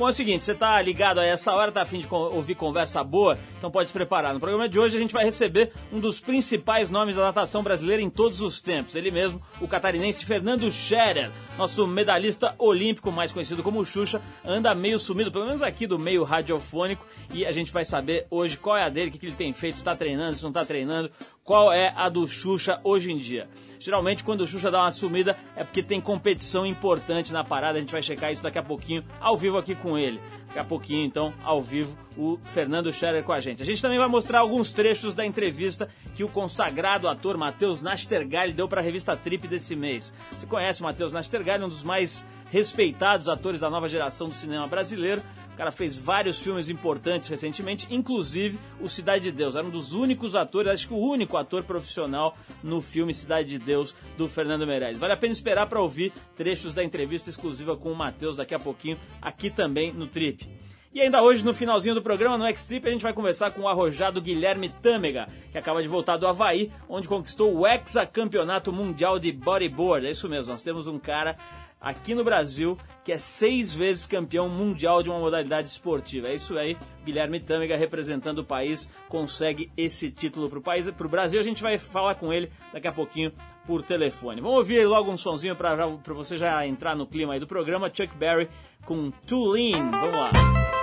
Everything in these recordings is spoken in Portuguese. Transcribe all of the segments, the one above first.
Bom, é o seguinte, você tá ligado a essa hora, tá afim de ouvir conversa boa? Então pode se preparar. No programa de hoje a gente vai receber um dos principais nomes da natação brasileira em todos os tempos. Ele mesmo, o catarinense Fernando Scherer, nosso medalhista olímpico, mais conhecido como Xuxa, anda meio sumido, pelo menos aqui do meio radiofônico, e a gente vai saber hoje qual é a dele, o que ele tem feito, se tá treinando, se não tá treinando, qual é a do Xuxa hoje em dia. Geralmente, quando o Xuxa dá uma sumida, é porque tem competição importante na parada. A gente vai checar isso daqui a pouquinho, ao vivo aqui com ele. Daqui a pouquinho, então, ao vivo, o Fernando Scherer com a gente. A gente também vai mostrar alguns trechos da entrevista que o consagrado ator Matheus Nastergalli deu para a revista Trip desse mês. Você conhece o Matheus Nastergalli, um dos mais respeitados atores da nova geração do cinema brasileiro cara fez vários filmes importantes recentemente, inclusive o Cidade de Deus. Era um dos únicos atores, acho que o único ator profissional no filme Cidade de Deus do Fernando Meirelles. Vale a pena esperar para ouvir trechos da entrevista exclusiva com o Matheus daqui a pouquinho, aqui também no Trip. E ainda hoje, no finalzinho do programa, no X-Trip, a gente vai conversar com o arrojado Guilherme Tâmega, que acaba de voltar do Havaí, onde conquistou o Hexa-Campeonato Mundial de Bodyboard. É isso mesmo, nós temos um cara aqui no Brasil, que é seis vezes campeão mundial de uma modalidade esportiva. É isso aí, Guilherme Tâmega representando o país, consegue esse título para o país, para o Brasil. A gente vai falar com ele daqui a pouquinho por telefone. Vamos ouvir logo um sonzinho para você já entrar no clima aí do programa. Chuck Berry com Tulin. Vamos lá.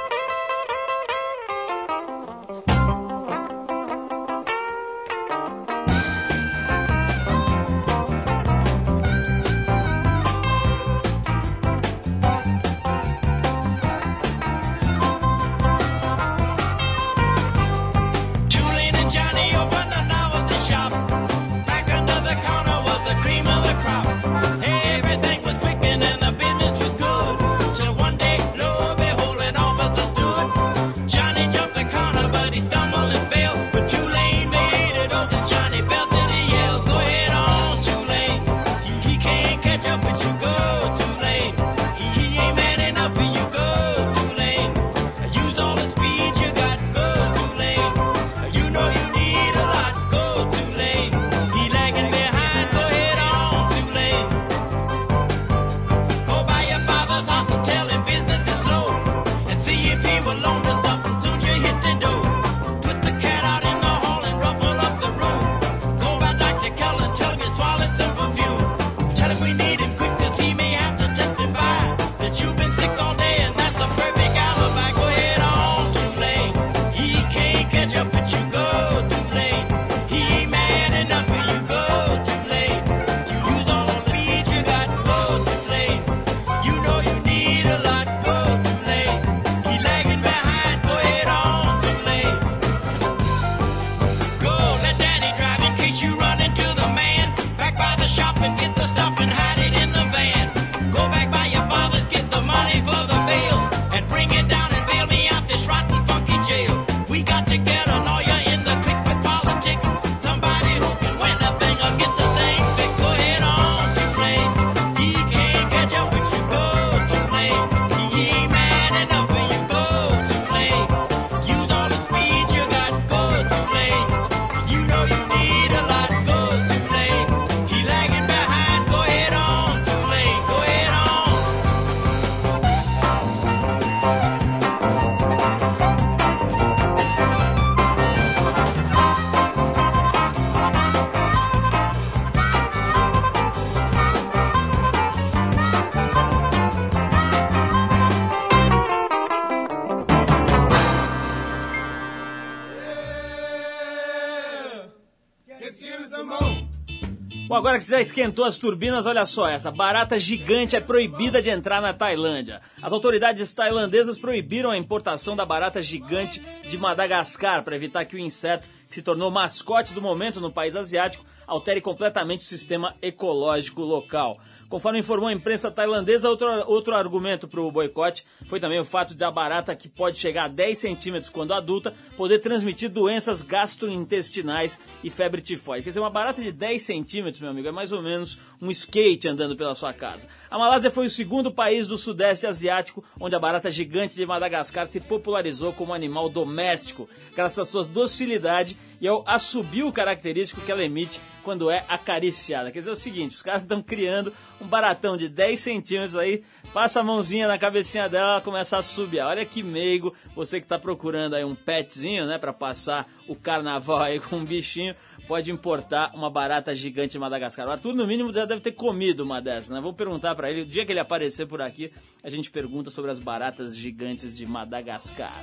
Agora já esquentou as turbinas, olha só, essa barata gigante é proibida de entrar na Tailândia. As autoridades tailandesas proibiram a importação da barata gigante de Madagascar para evitar que o inseto, que se tornou mascote do momento no país asiático, altere completamente o sistema ecológico local. Conforme informou a imprensa tailandesa, outro, outro argumento para o boicote foi também o fato de a barata, que pode chegar a 10 centímetros quando adulta, poder transmitir doenças gastrointestinais e febre tifoide. Quer dizer, uma barata de 10 centímetros, meu amigo, é mais ou menos um skate andando pela sua casa. A Malásia foi o segundo país do sudeste asiático onde a barata gigante de Madagascar se popularizou como animal doméstico, graças à sua docilidade e ao assobio característico que ela emite quando é acariciada. Quer dizer, é o seguinte, os caras estão criando um baratão de 10 centímetros aí, passa a mãozinha na cabecinha dela, começa a subir. Olha que meigo, você que está procurando aí um petzinho, né, para passar o carnaval aí com um bichinho, pode importar uma barata gigante de Madagascar. O Arthur, no mínimo, já deve ter comido uma dessas, né? Vou perguntar para ele, o dia que ele aparecer por aqui, a gente pergunta sobre as baratas gigantes de Madagascar.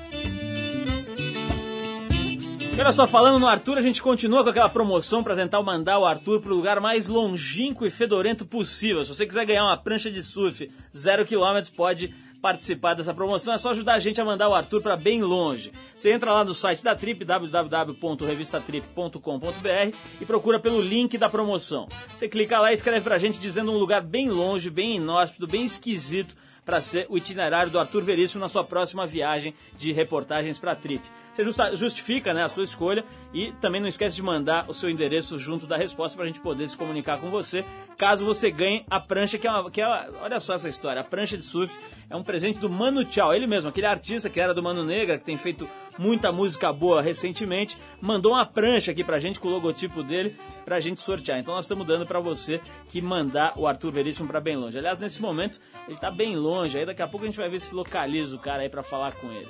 Olha só, falando no Arthur, a gente continua com aquela promoção para tentar mandar o Arthur para o lugar mais longínquo e fedorento possível. Se você quiser ganhar uma prancha de surf zero quilômetros, pode participar dessa promoção. É só ajudar a gente a mandar o Arthur para bem longe. Você entra lá no site da Trip, www.revistatrip.com.br e procura pelo link da promoção. Você clica lá e escreve para a gente dizendo um lugar bem longe, bem inóspito, bem esquisito para ser o itinerário do Arthur Veríssimo na sua próxima viagem de reportagens para a Trip. Você justifica né, a sua escolha e também não esquece de mandar o seu endereço junto da resposta para a gente poder se comunicar com você, caso você ganhe a prancha, que é, uma, que é olha só essa história, a prancha de surf é um presente do Mano Tchau, ele mesmo, aquele artista que era do Mano Negra, que tem feito muita música boa recentemente, mandou uma prancha aqui pra gente com o logotipo dele pra gente sortear. Então nós estamos dando para você que mandar o Arthur Veríssimo para bem longe. Aliás, nesse momento ele tá bem longe, aí daqui a pouco a gente vai ver se localiza o cara aí para falar com ele.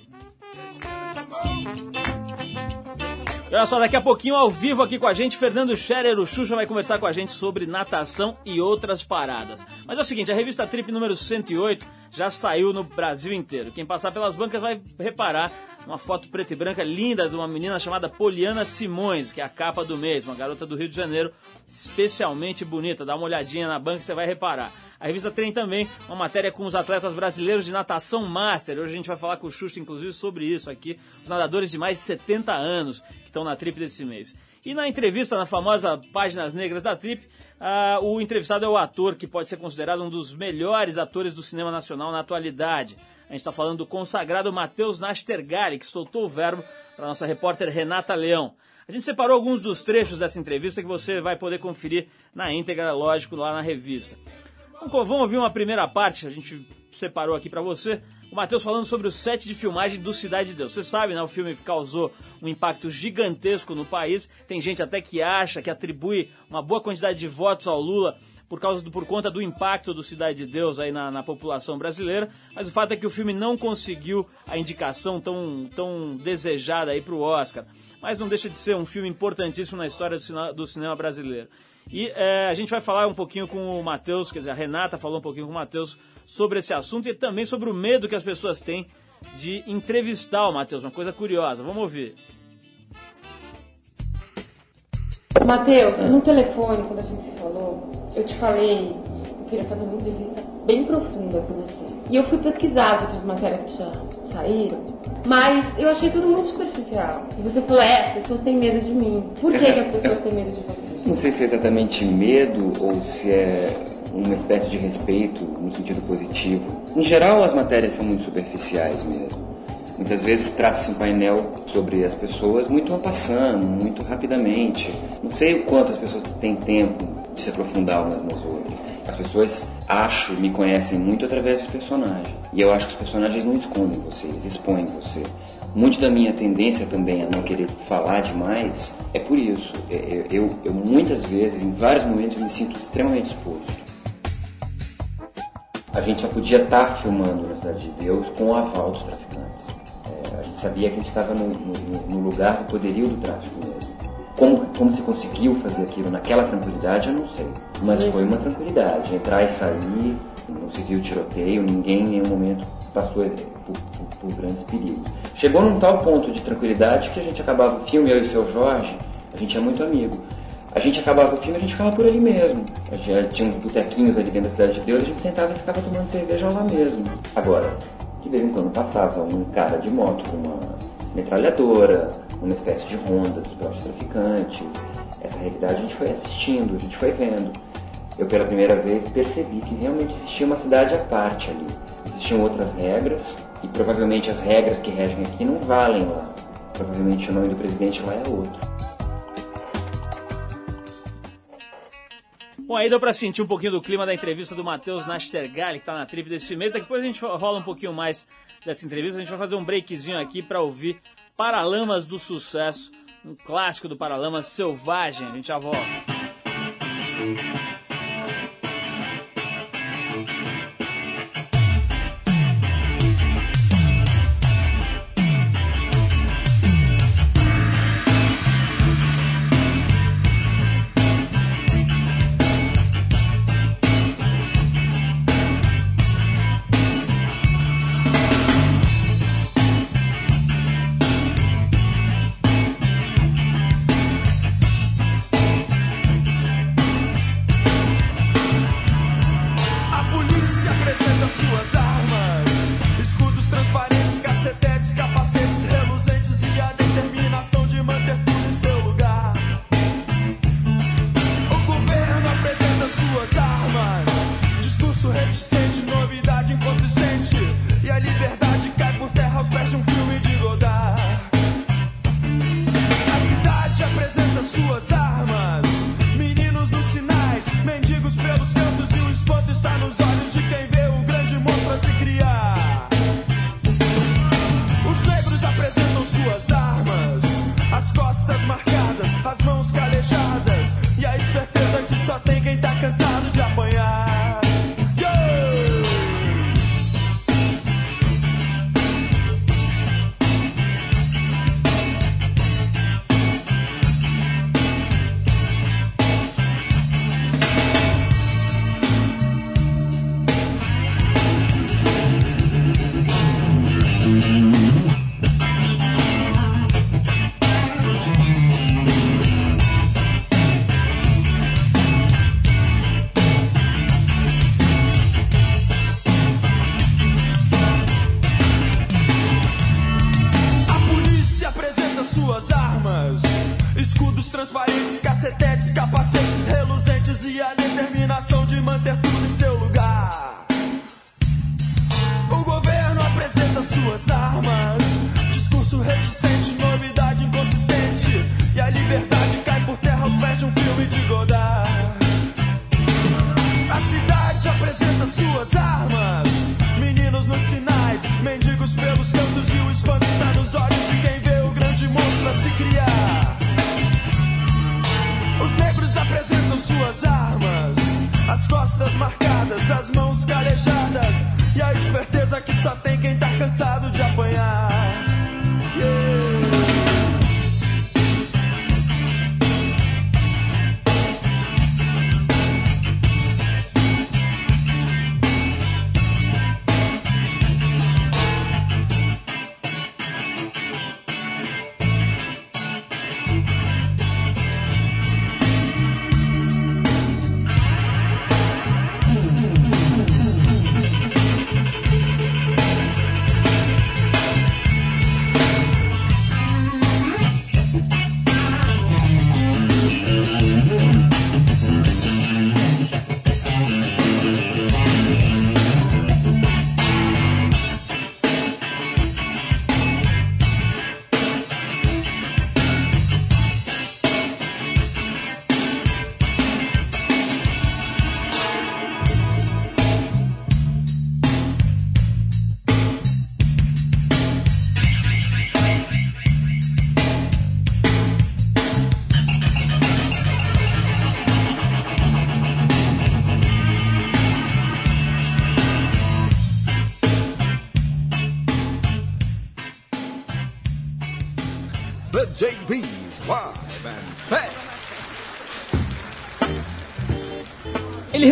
Olha só, daqui a pouquinho ao vivo aqui com a gente, Fernando Scherer, o Xuxa, vai conversar com a gente sobre natação e outras paradas. Mas é o seguinte, a revista Trip número 108 já saiu no Brasil inteiro. Quem passar pelas bancas vai reparar uma foto preta e branca linda de uma menina chamada Poliana Simões, que é a capa do mês, uma garota do Rio de Janeiro, especialmente bonita. Dá uma olhadinha na banca e você vai reparar. A revista tem também uma matéria com os atletas brasileiros de natação master. Hoje a gente vai falar com o Xuxa, inclusive, sobre isso aqui. Os nadadores de mais de 70 anos que estão na trip desse mês. E na entrevista, na famosa Páginas Negras da Trip, o entrevistado é o ator que pode ser considerado um dos melhores atores do cinema nacional na atualidade. A gente está falando do consagrado Matheus Nastergali, que soltou o verbo para nossa repórter Renata Leão. A gente separou alguns dos trechos dessa entrevista que você vai poder conferir na íntegra, lógico, lá na revista. Vamos ouvir uma primeira parte, a gente separou aqui para você. O Matheus falando sobre o set de filmagem do Cidade de Deus. Você sabe, né? O filme causou um impacto gigantesco no país. Tem gente até que acha, que atribui uma boa quantidade de votos ao Lula por causa do, por conta do impacto do Cidade de Deus aí na, na, população brasileira, mas o fato é que o filme não conseguiu a indicação tão, tão desejada aí para o Oscar. Mas não deixa de ser um filme importantíssimo na história do, do cinema brasileiro. E é, a gente vai falar um pouquinho com o Matheus, quer dizer, a Renata falou um pouquinho com o Matheus sobre esse assunto e também sobre o medo que as pessoas têm de entrevistar o Matheus, uma coisa curiosa. Vamos ouvir. Matheus, no telefone, quando a gente se falou, eu te falei eu queria fazer uma entrevista bem profunda com você. E eu fui pesquisar as outras matérias que já saíram, mas eu achei tudo muito superficial. E você falou, é, as pessoas têm medo de mim. Por que, que as pessoas têm medo de você? Não sei se é exatamente medo ou se é uma espécie de respeito no sentido positivo. Em geral, as matérias são muito superficiais mesmo. Muitas vezes traça-se um painel sobre as pessoas muito passando, muito rapidamente. Não sei o quanto as pessoas têm tempo se aprofundar umas nas outras. As pessoas, acho, me conhecem muito através dos personagens. E eu acho que os personagens não escondem você, eles expõem você. Muito da minha tendência também a não querer falar demais é por isso. Eu, é, é, eu, eu muitas vezes, em vários momentos, me sinto extremamente exposto. A gente só podia estar filmando na Cidade de Deus com o aval dos traficantes. É, a gente sabia que a gente estava no, no, no lugar do poderio do tráfico. Como, como se conseguiu fazer aquilo naquela tranquilidade, eu não sei. Mas foi uma tranquilidade. Entrar e sair, não se viu tiroteio, ninguém em nenhum momento passou por, por, por, grandes perigos. Chegou num tal ponto de tranquilidade que a gente acabava o filme, eu e o seu Jorge, a gente é muito amigo. A gente acabava o filme e a gente ficava por ali mesmo. A gente tinha uns botequinhos ali dentro da Cidade de Deus, a gente sentava e ficava tomando cerveja lá mesmo. Agora, de vez em quando passava um cara de moto com uma metralhadora, uma espécie de ronda dos próprios traficantes. Essa realidade a gente foi assistindo, a gente foi vendo. Eu pela primeira vez percebi que realmente existia uma cidade à parte ali. Existiam outras regras e provavelmente as regras que regem aqui não valem lá. Provavelmente o nome do presidente lá é outro. Bom, aí deu pra sentir um pouquinho do clima da entrevista do Matheus Nastergali, que tá na trip desse mês. Depois a gente rola um pouquinho mais dessa entrevista. A gente vai fazer um breakzinho aqui para ouvir Paralamas do Sucesso, um clássico do Paralamas Selvagem. A gente já volta.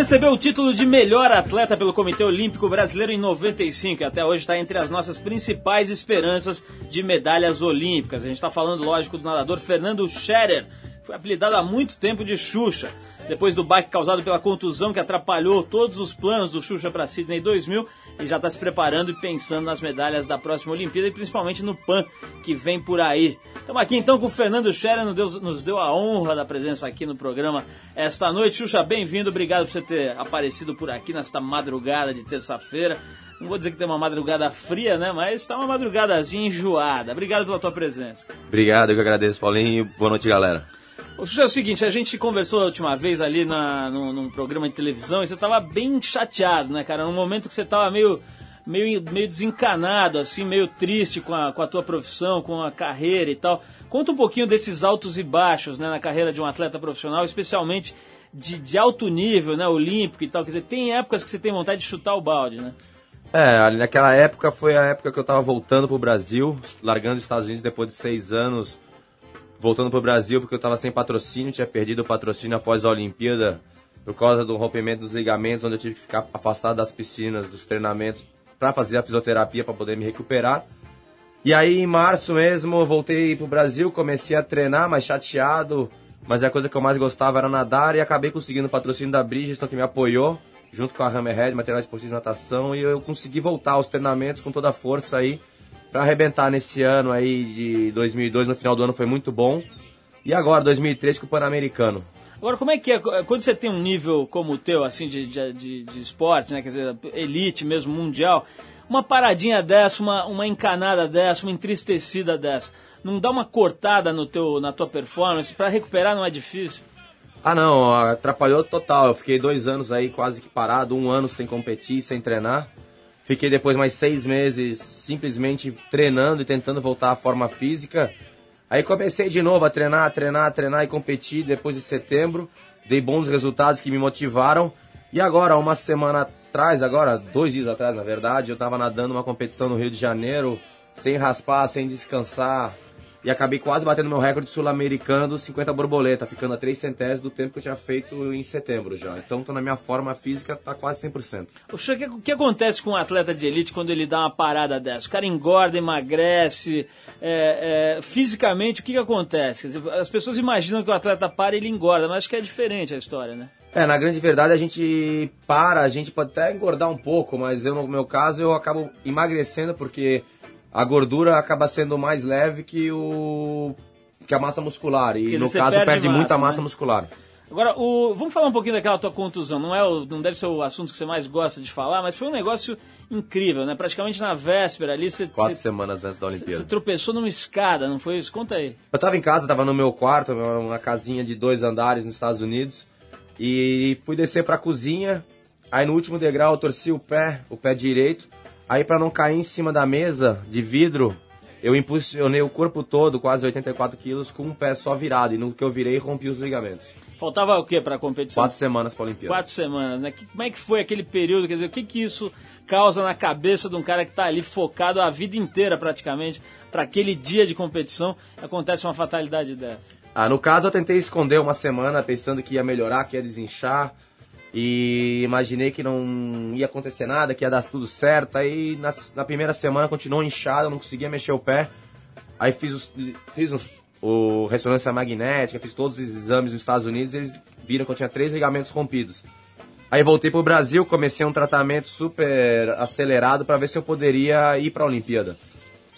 Recebeu o título de melhor atleta pelo Comitê Olímpico Brasileiro em 95 e até hoje está entre as nossas principais esperanças de medalhas olímpicas. A gente está falando, lógico, do nadador Fernando Scherer. Foi apelidado há muito tempo de Xuxa. Depois do baque causado pela contusão que atrapalhou todos os planos do Xuxa para Sydney 2000, ele já está se preparando e pensando nas medalhas da próxima Olimpíada e principalmente no PAN que vem por aí. Estamos aqui então com o Fernando Scherer, nos deu, a honra da presença aqui no programa esta noite. Xuxa, bem-vindo, obrigado por você ter aparecido por aqui nesta madrugada de terça-feira. Não vou dizer que tem uma madrugada fria, né? Mas está uma madrugadazinha enjoada. Obrigado pela tua presença. Obrigado, eu que agradeço, Paulinho. Boa noite, galera. O Xuxa, é o seguinte, a gente conversou a última vez ali na, num, num programa de televisão e você tava bem chateado, né, cara? Num momento que você tava meio, meio, meio desencanado, assim, meio triste com a, com a tua profissão, com a carreira e tal. Conta um pouquinho desses altos e baixos, né, na carreira de um atleta profissional, especialmente de, de alto nível, né, olímpico e tal. Quer dizer, tem épocas que você tem vontade de chutar o balde, né? É, naquela época foi a época que eu tava voltando pro Brasil, largando os Estados Unidos depois de seis anos, voltando pro Brasil porque eu tava sem patrocínio, tinha perdido o patrocínio após a Olimpíada por causa do rompimento dos ligamentos, onde eu tive que ficar afastado das piscinas, dos treinamentos, para fazer a fisioterapia para poder me recuperar. E aí em março mesmo eu voltei pro Brasil, comecei a treinar, mas chateado, mas a coisa que eu mais gostava era nadar e acabei conseguindo o patrocínio da Bridgestone que me apoiou, junto com a Hammerhead, material esportivo de natação, e eu consegui voltar aos treinamentos com toda a força aí para arrebentar nesse ano aí de 2002, no final do ano foi muito bom. E agora 2003 com o Pan-Americano. Agora, como é que é quando você tem um nível como o teu, assim, de, de, de, de esporte, né? Quer dizer, elite mesmo, mundial, uma paradinha dessa, uma, uma encanada dessa, uma entristecida dessa, não dá uma cortada no teu, na tua performance? Para recuperar não é difícil? Ah não, atrapalhou total. Eu fiquei dois anos aí quase que parado, um ano sem competir, sem treinar. Fiquei depois mais seis meses simplesmente treinando e tentando voltar à forma física. Aí comecei de novo a treinar, treinar, treinar e competir depois de setembro. Dei bons resultados que me motivaram. E agora, uma semana atrás, agora, dois dias atrás na verdade, eu estava nadando uma competição no Rio de Janeiro, sem raspar, sem descansar. E acabei quase batendo meu recorde sul-americano dos 50 borboleta, ficando a 3 centésimos do tempo que eu tinha feito em setembro já. Então tô na minha forma física, tá quase 100%. O que, o que acontece com um atleta de elite quando ele dá uma parada dessa? O cara engorda, emagrece, é, é, fisicamente o que, que acontece? Dizer, as pessoas imaginam que o atleta para e ele engorda, mas acho que é diferente a história, né? É, na grande verdade a gente para, a gente pode até engordar um pouco, mas eu no meu caso eu acabo emagrecendo porque a gordura acaba sendo mais leve que o que a massa muscular. E dizer, no você caso perde perde, muita massa, massa né? muscular. Agora, o, vamos falar um pouquinho daquela tua contusão. Não, é o, não deve ser o assunto que você mais gosta de falar, mas foi um negócio incrível, né? Praticamente na véspera ali, você, Quatro você, semanas antes da você Olimpíada. tropeçou numa escada, não foi isso? Conta aí. Eu tava em casa, tava no meu quarto, uma casinha de dois andares nos Estados Unidos. E fui descer pra cozinha. Aí no último degrau eu torci o pé, o pé direito. Aí pra não cair em cima da mesa de vidro, eu impulsionei o corpo todo, quase 84 quilos, com um pé só virado. E no que eu virei, rompi os ligamentos. Faltava o quê pra competição? Quatro semanas pra Olimpíada. Quatro semanas, né? Que- como é que foi aquele período? Quer dizer, o que que isso causa na cabeça de um cara que tá ali focado a vida inteira praticamente para aquele dia de competição acontece uma fatalidade dessa? Ah, no caso eu tentei esconder uma semana pensando que ia melhorar, que ia desinchar. E imaginei que não ia acontecer nada, que ia dar tudo certo. Aí na, na primeira semana continuou inchado, não conseguia mexer o pé. Aí fiz, os, fiz uns, o ressonância magnética, fiz todos os exames nos Estados Unidos e eles viram que eu tinha três ligamentos rompidos. Aí voltei pro Brasil, comecei um tratamento super acelerado para ver se eu poderia ir pra Olimpíada.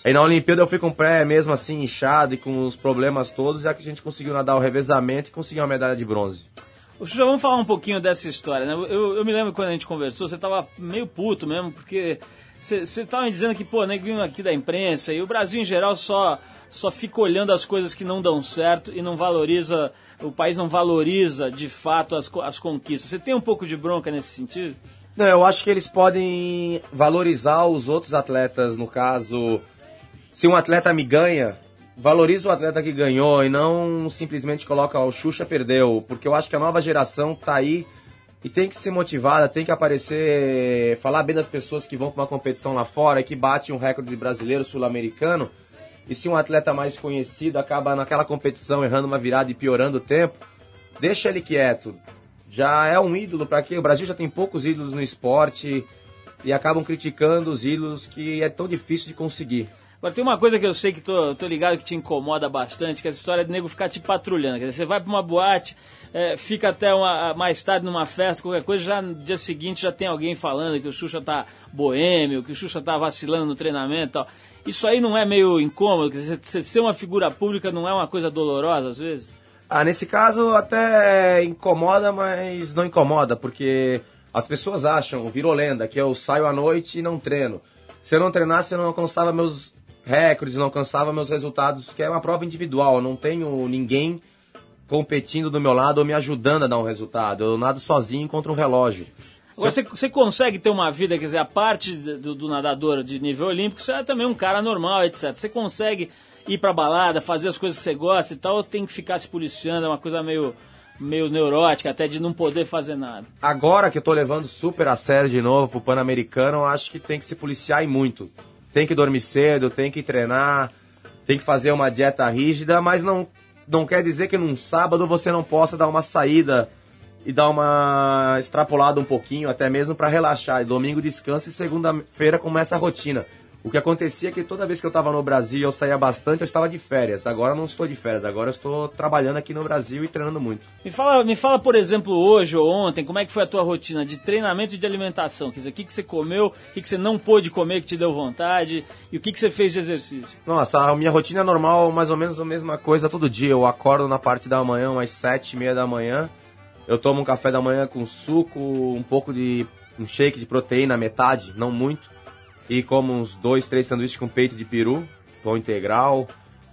Aí na Olimpíada eu fui com o pé mesmo assim inchado e com os problemas todos, já que a gente conseguiu nadar o revezamento e conseguiu uma medalha de bronze. Xuxa, vamos falar um pouquinho dessa história, né? Eu, eu me lembro quando a gente conversou, você tava meio puto mesmo, porque você, você tava me dizendo que, pô, neguinho aqui da imprensa e o Brasil em geral só, só fica olhando as coisas que não dão certo e não valoriza, o país não valoriza de fato as, as conquistas. Você tem um pouco de bronca nesse sentido? Não, eu acho que eles podem valorizar os outros atletas, no caso, se um atleta me ganha, valoriza o atleta que ganhou e não simplesmente coloca "Ó, o Xuxa perdeu, porque eu acho que a nova geração tá aí e tem que ser motivada, tem que aparecer, falar bem das pessoas que vão para uma competição lá fora e que bate um recorde brasileiro, sul-americano. E se um atleta mais conhecido acaba naquela competição errando uma virada e piorando o tempo, deixa ele quieto. Já é um ídolo para quê? O Brasil já tem poucos ídolos no esporte e acabam criticando os ídolos que é tão difícil de conseguir. Agora tem uma coisa que eu sei que tô, tô ligado que te incomoda bastante, que é essa história de nego ficar te patrulhando. Quer dizer, você vai pra uma boate, é, fica até uma- mais tarde numa festa, qualquer coisa, já no dia seguinte já tem alguém falando que o Xuxa tá boêmio, que o Xuxa tá vacilando no treinamento e tal. Isso aí não é meio incômodo? Quer dizer, você ser uma figura pública não é uma coisa dolorosa às vezes? Ah, nesse caso até incomoda, mas não incomoda, porque as pessoas acham, virou lenda, que eu saio à noite e não treino. Se eu não treinasse, eu não alcançava meus recordes, não alcançava meus resultados, que é uma prova individual, eu não tenho ninguém competindo do meu lado ou me ajudando a dar um resultado. Eu nado sozinho contra um relógio. Agora, você, você consegue ter uma vida, quer dizer, a parte do, do nadador de nível olímpico, você é também um cara normal, etc. Você consegue ir pra balada, fazer as coisas que você gosta e tal, ou tem que ficar se policiando, é uma coisa meio, meio neurótica, até de não poder fazer nada. Agora que eu tô levando super a sério de novo pro Pan-Americano, eu acho que tem que se policiar e muito. Tem que dormir cedo, tem que treinar, tem que fazer uma dieta rígida, mas não, não quer dizer que num sábado você não possa dar uma saída e dar uma extrapolada um pouquinho, até mesmo para relaxar. E domingo descansa e segunda-feira começa a rotina. O que acontecia é que toda vez que eu estava no Brasil eu saía bastante, eu estava de férias. Agora eu não estou de férias, agora eu estou trabalhando aqui no Brasil e treinando muito. Me fala, me fala, por exemplo, hoje ou ontem, como é que foi a tua rotina de treinamento e de alimentação? Quer dizer, o que, que você comeu, o que, que você não pôde comer que te deu vontade e o que, que você fez de exercício? Nossa, a minha rotina é normal, mais ou menos a mesma coisa todo dia. Eu acordo na parte da manhã, umas sete e meia da manhã. Eu tomo um café da manhã com suco, um pouco de um shake de proteína, metade, não muito. E como uns dois, três sanduíches com peito de peru, pão integral.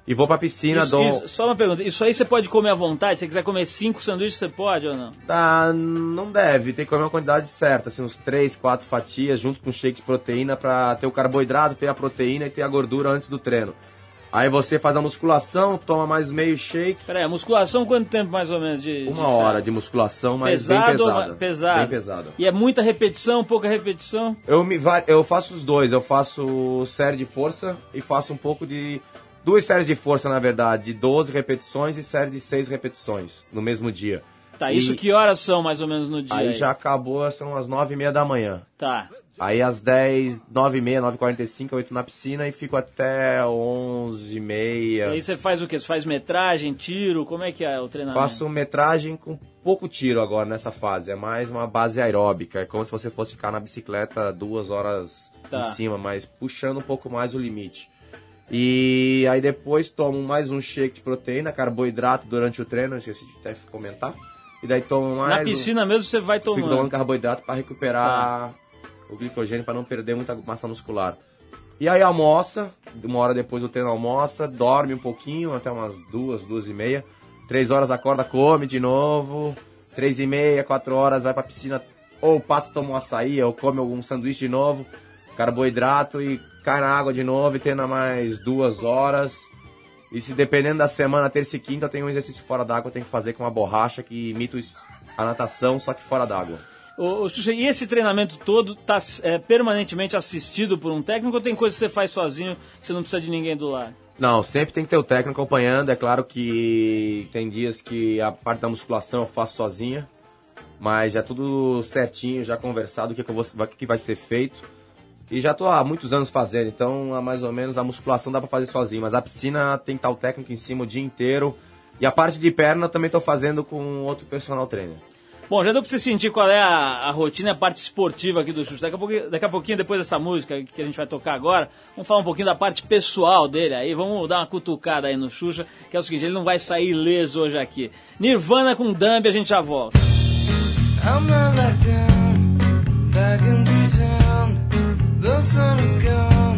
E vou pra piscina, Isso- dou... isso- só uma pergunta, isso aí você pode comer à vontade? Se você quiser comer cinco sanduíches, você pode ou não? Tá, não deve, tem que comer uma quantidade certa, assim, uns três, quatro fatias junto com shake de proteína pra ter o carboidrato, ter a proteína e ter a gordura antes do treino. Aí você faz a musculação, toma mais meio shake, Peraí, a musculação quanto tempo mais ou menos de. Uma de hora de musculação, mas bem pesado, ou pesada. pesado? Bem pesada. E é muita repetição, pouca repetição? Eu, me, eu faço os dois. Eu faço série de força e faço um pouco de... Duas séries de força, na verdade, de 12 repetições e série de 6 repetições no mesmo dia. Tá, E isso que horas são mais ou menos no dia? Aí já acabou, são as 9 e meia da manhã. Tá. Aí às 10, 9 e meia, 9 e 45 eu entro na piscina e fico até 11 e E meia. aí você faz o quê? Você faz metragem, tiro? Como é que é o treinamento? Faço metragem com pouco tiro agora nessa fase. É mais uma base aeróbica. É como se você fosse ficar na bicicleta duas horas Tá. em cima, mas puxando um pouco mais o limite. E aí depois tomo mais um shake de proteína, carboidrato durante o treino, esqueci de até comentar. E daí tomo mais. Na piscina um... mesmo você vai Fico tomando. tomando carboidrato para recuperar o glicogênio, para não perder muita massa muscular. E aí almoça, uma hora depois do treino almoça, dorme um pouquinho, até umas duas, duas e meia. Três horas acorda, come de novo. Três e meia, quatro horas, vai pra piscina, ou passa, toma um açaí, ou come algum sanduíche de novo, carboidrato e cai na água de novo e treina mais duas horas. E se dependendo da semana, terça e quinta, tem um exercício fora d'água, tem que fazer com uma borracha que imita a natação, só que fora d'água. Ô, Xuxa, e esse treinamento todo tá é, permanentemente assistido por um técnico ou tem coisa que você faz sozinho que você não precisa de ninguém do lado? Não, sempre tem que ter o técnico acompanhando. É claro que tem dias que a parte da musculação eu faço sozinha, mas já tudo certinho, já conversado o que, que, vou, o que vai ser feito. E já tô há muitos anos fazendo, então há mais ou menos a musculação dá pra fazer sozinho, mas a piscina tem que estar o técnico em cima o dia inteiro. E a parte de perna também tô fazendo com outro personal trainer. Bom, já deu pra você sentir qual é a, a rotina a parte esportiva aqui do Xuxa. Daqui a, pouquinho, daqui a pouquinho, depois dessa música que a gente vai tocar agora, vamos falar um pouquinho da parte pessoal dele aí. Vamos dar uma cutucada aí no Xuxa, que é o seguinte, ele não vai sair ileso hoje aqui. Nirvana com Dumb, a gente já volta. I'm not like them, back in sun is gone,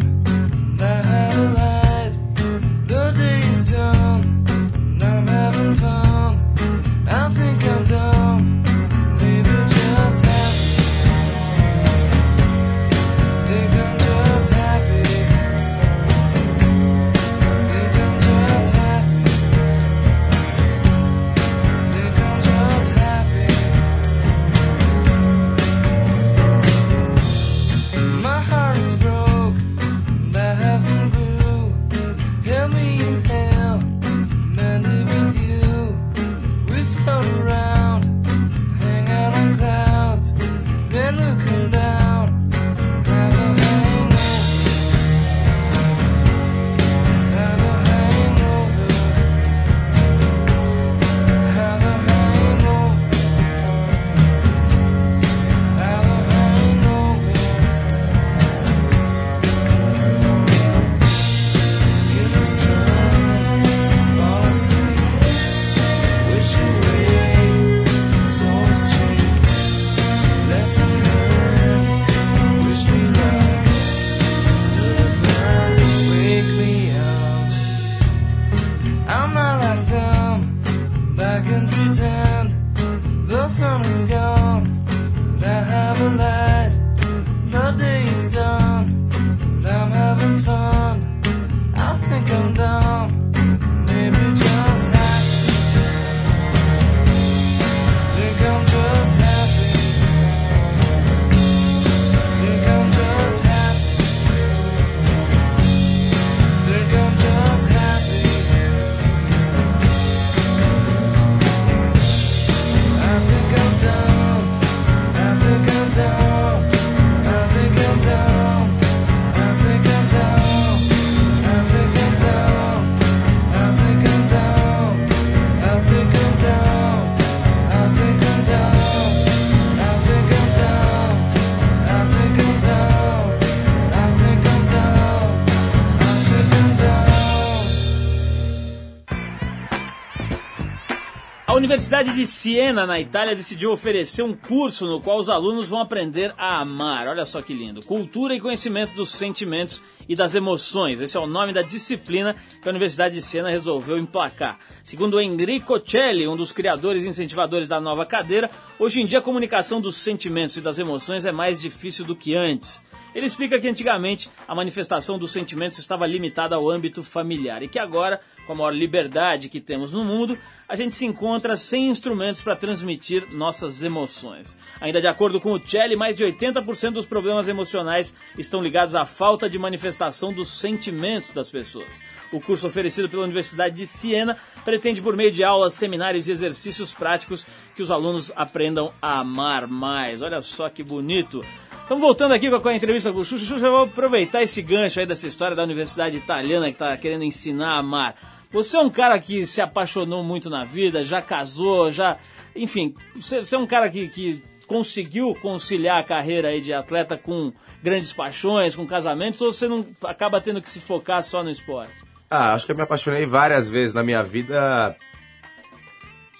Universidade de Siena, na Itália, decidiu oferecer um curso no qual os alunos vão aprender a amar. Olha só que lindo. Cultura e conhecimento dos sentimentos e das emoções. Esse é o nome da disciplina que a Universidade de Siena resolveu emplacar. Segundo Enrico Celli, um dos criadores e incentivadores da nova cadeira, hoje em dia a comunicação dos sentimentos e das emoções é mais difícil do que antes. Ele explica que antigamente a manifestação dos sentimentos estava limitada ao âmbito familiar e que agora, com a maior liberdade que temos no mundo, a gente se encontra sem instrumentos para transmitir nossas emoções. Ainda de acordo com o Celli, mais de 80% dos problemas emocionais estão ligados à falta de manifestação dos sentimentos das pessoas. O curso oferecido pela Universidade de Siena pretende, por meio de aulas, seminários e exercícios práticos, que os alunos aprendam a amar mais. Olha só que bonito! Estamos voltando aqui com a entrevista com o Xuxa. Xuxa, eu vou aproveitar esse gancho aí dessa história da universidade italiana que está querendo ensinar a amar. Você é um cara que se apaixonou muito na vida, já casou, já. Enfim, você, é um cara que, que conseguiu conciliar a carreira aí de atleta com grandes paixões, com casamentos, ou você não acaba tendo que se focar só no esporte? Ah, acho que eu me apaixonei várias vezes na minha vida.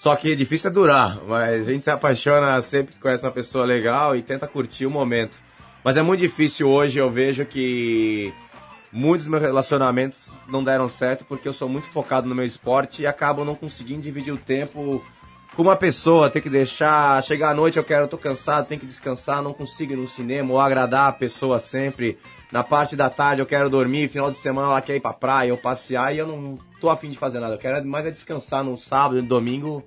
Só que difícil é durar, mas a gente se apaixona sempre que conhece uma pessoa legal e tenta curtir o momento. Mas é muito difícil hoje, eu vejo que muitos meus relacionamentos não deram certo porque eu sou muito focado no meu esporte e acabo não conseguindo dividir o tempo com uma pessoa, tem que deixar, chegar à noite eu quero, eu tô cansado, tem que descansar, não consigo ir no cinema ou agradar a pessoa sempre. Na parte da tarde eu quero dormir, final de semana ela quer ir pra praia ou passear e eu não tô afim de fazer nada. Eu quero mais é descansar no sábado e no domingo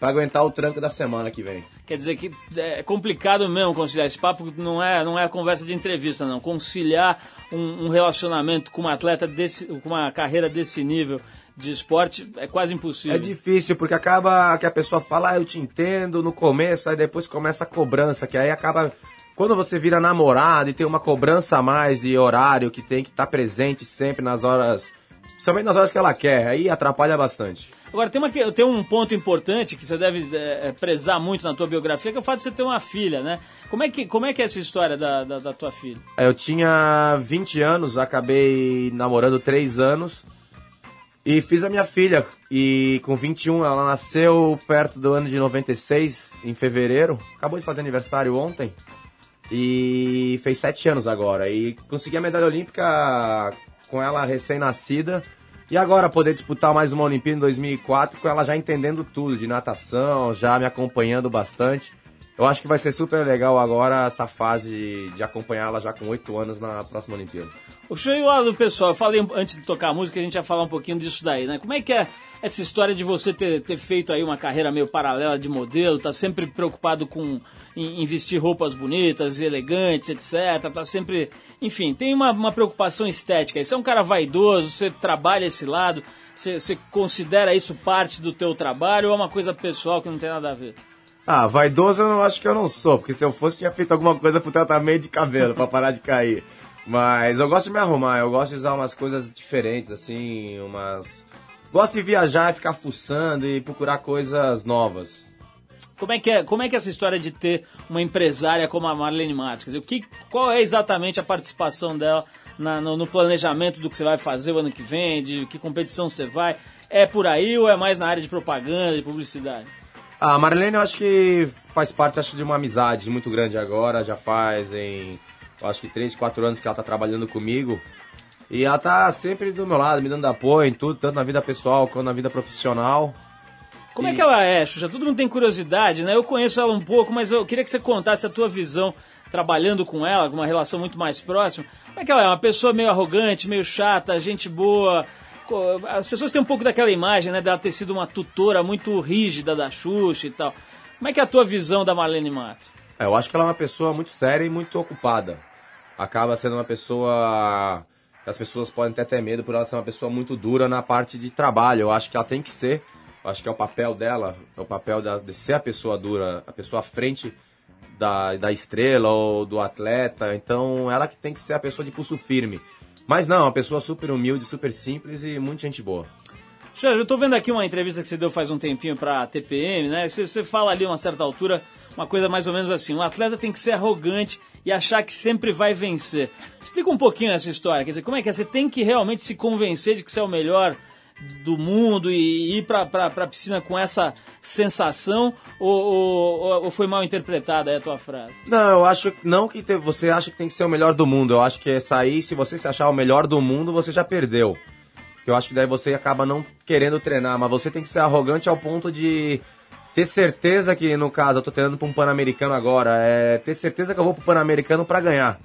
para aguentar o tranco da semana que vem. Quer dizer que é complicado mesmo conciliar esse papo, não é, não é conversa de entrevista, não. Conciliar um, um relacionamento com um atleta desse, com uma carreira desse nível de esporte é quase impossível. É difícil, porque acaba que a pessoa fala, ah, eu te entendo no começo, aí depois começa a cobrança, que aí acaba. Quando você vira namorado e tem uma cobrança a mais de horário, que tem que estar presente sempre nas horas. Principalmente nas horas que ela quer, aí atrapalha bastante. Agora, tem, uma, tem um ponto importante que você deve é, prezar muito na tua biografia, que é o fato de você ter uma filha, né? Como é que, como é, que é essa história da, da, da tua filha? Eu tinha 20 anos, acabei namorando 3 anos e fiz a minha filha. E com 21, ela nasceu perto do ano de 96, em fevereiro. Acabou de fazer aniversário ontem. E fez 7 anos agora. E consegui a medalha olímpica com ela recém-nascida. E agora poder disputar mais uma Olimpíada em 2004 com ela já entendendo tudo de natação, já me acompanhando bastante. Eu acho que vai ser super legal agora essa fase de acompanhar ela já com oito anos na próxima Olimpíada. O show e o pessoal, eu falei antes de tocar a música, a gente ia falar um pouquinho disso daí, né? Como é que é essa história de você ter, ter feito aí uma carreira meio paralela de modelo, tá sempre preocupado com em, em vestir roupas bonitas e elegantes, etc. Tá sempre. Enfim, tem uma, uma preocupação estética. Você é um cara vaidoso, você trabalha esse lado, você, você considera isso parte do teu trabalho ou é uma coisa pessoal que não tem nada a ver? Ah, vaidoso eu não acho que eu não sou, porque se eu fosse tinha feito alguma coisa pro tratamento de cabelo, para parar de cair. Mas eu gosto de me arrumar, eu gosto de usar umas coisas diferentes, assim, umas. Gosto de viajar e ficar fuçando e procurar coisas novas. Como é que é, como é, que é essa história de ter uma empresária como a Marlene Matos? O que, qual é exatamente a participação dela na, no, no, planejamento do que você vai fazer o ano que vem, de que competição você vai? É por aí ou é mais na área de propaganda, de publicidade? A Marlene eu acho que faz parte acho, de uma amizade muito grande agora, já faz em acho que 3, 4 anos que ela está trabalhando comigo. E ela tá sempre do meu lado, me dando apoio em tudo, tanto na vida pessoal quanto na vida profissional. Como é que ela é, Xuxa? Todo mundo tem curiosidade, né? Eu conheço ela um pouco, mas eu queria que você contasse a tua visão trabalhando com ela, com uma relação muito mais próxima. Como é que ela é? Uma pessoa meio arrogante, meio chata, gente boa. As pessoas têm um pouco daquela imagem, né, dela ter sido uma tutora muito rígida da Xuxa e tal. Como é que é a tua visão da Marlene Matos? É, eu acho que ela é uma pessoa muito séria e muito ocupada. Acaba sendo uma pessoa as pessoas podem até ter medo por ela ser uma pessoa muito dura na parte de trabalho. Eu acho que ela tem que ser Acho que é o papel dela, é o papel da, de ser a pessoa dura, a pessoa à frente da, da estrela ou do atleta. Então, ela que tem que ser a pessoa de pulso firme. Mas não, uma pessoa super humilde, super simples e muita gente boa. Sérgio, eu tô vendo aqui uma entrevista que você deu faz um tempinho pra TPM, né? Você, você fala ali a uma certa altura uma coisa mais ou menos assim: um atleta tem que ser arrogante e achar que sempre vai vencer. Explica um pouquinho essa história. Quer dizer, como é que é? Você tem que realmente se convencer de que você é o melhor do mundo e ir para a piscina com essa sensação ou, ou, ou, foi mal interpretada a tua frase? Não, eu acho não que te, você acha que tem que ser o melhor do mundo. Eu acho que é sair, se você se achar o melhor do mundo, você já perdeu. Porque eu acho que daí você acaba não querendo treinar, mas você tem que ser arrogante ao ponto de ter certeza que, no caso, eu tô treinando para um Pan-Americano agora, é ter certeza que eu vou pro Pan-Americano para ganhar.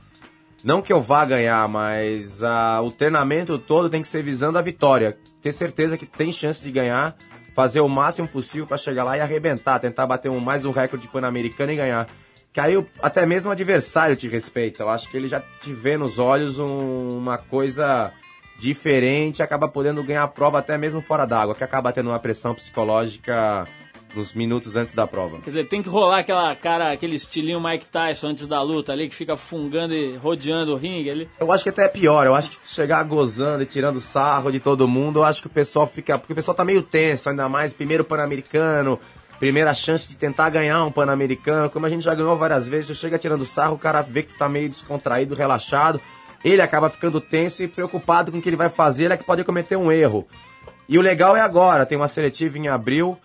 Não que eu vá ganhar, mas uh, o treinamento todo tem que ser visando a vitória. Ter certeza que tem chance de ganhar, fazer o máximo possível para chegar lá e arrebentar, tentar bater um, mais um recorde pan-americano e ganhar. Que aí o, até mesmo o adversário te respeita. Eu acho que ele já te vê nos olhos um, uma coisa diferente, acaba podendo ganhar a prova até mesmo fora d'água, que acaba tendo uma pressão psicológica nos minutos antes da prova. Quer dizer, tem que rolar aquela cara, aquele estilinho Mike Tyson antes da luta ali, que fica fungando e rodeando o ringue ali. Eu acho que até é pior, eu acho que chegar gozando e tirando sarro de todo mundo, eu acho que o pessoal fica. Porque o pessoal tá meio tenso, ainda mais primeiro pan-americano, primeira chance de tentar ganhar um pan-americano. Como a gente já ganhou várias vezes, você chega tirando sarro, o cara vê que tá meio descontraído, relaxado. Ele acaba ficando tenso e preocupado com o que ele vai fazer, ele é que pode cometer um erro. E o legal é agora, tem uma seletiva em abril,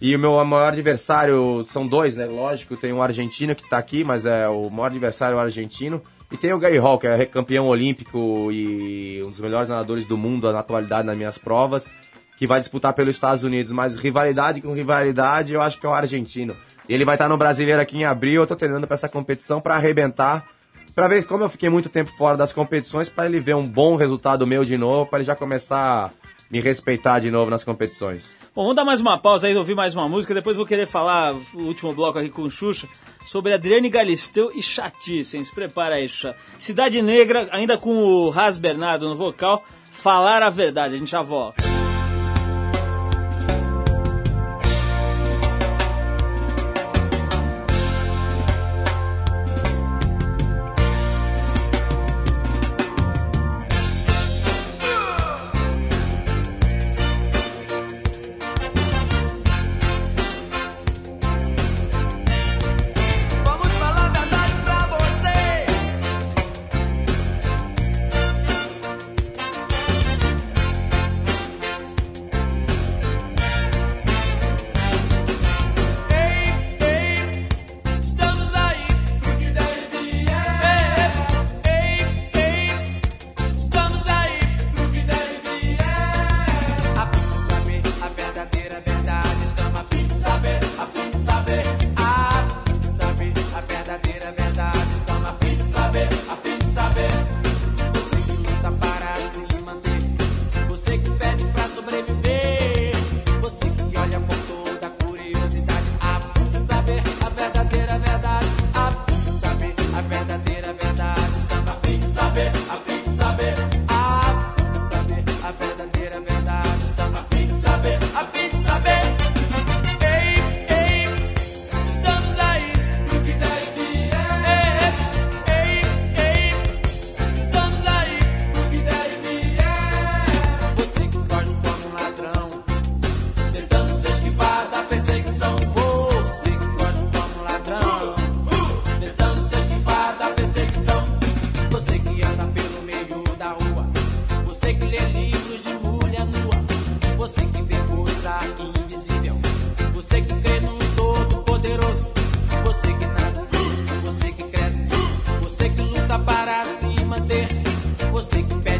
e o meu maior adversário são dois, né? Lógico, tem um argentino que está aqui, mas é o maior adversário é argentino. E tem o Gary Hall, que é campeão olímpico e um dos melhores nadadores do mundo na atualidade nas minhas provas, que vai disputar pelos Estados Unidos. Mas rivalidade com rivalidade, eu acho que é o argentino. E ele vai estar no Brasileiro aqui em abril. Eu tô treinando para essa competição para arrebentar. Para ver como eu fiquei muito tempo fora das competições, para ele ver um bom resultado meu de novo, para ele já começar a me respeitar de novo nas competições. Bom, vamos dar mais uma pausa aí, ouvir mais uma música. Depois vou querer falar o último bloco aqui com o Xuxa sobre Adriane Galisteu e Chatice. Se prepara aí, Xuxa. Cidade Negra, ainda com o Ras Bernardo no vocal, falar a verdade. A gente já volta. manter. Você que pega.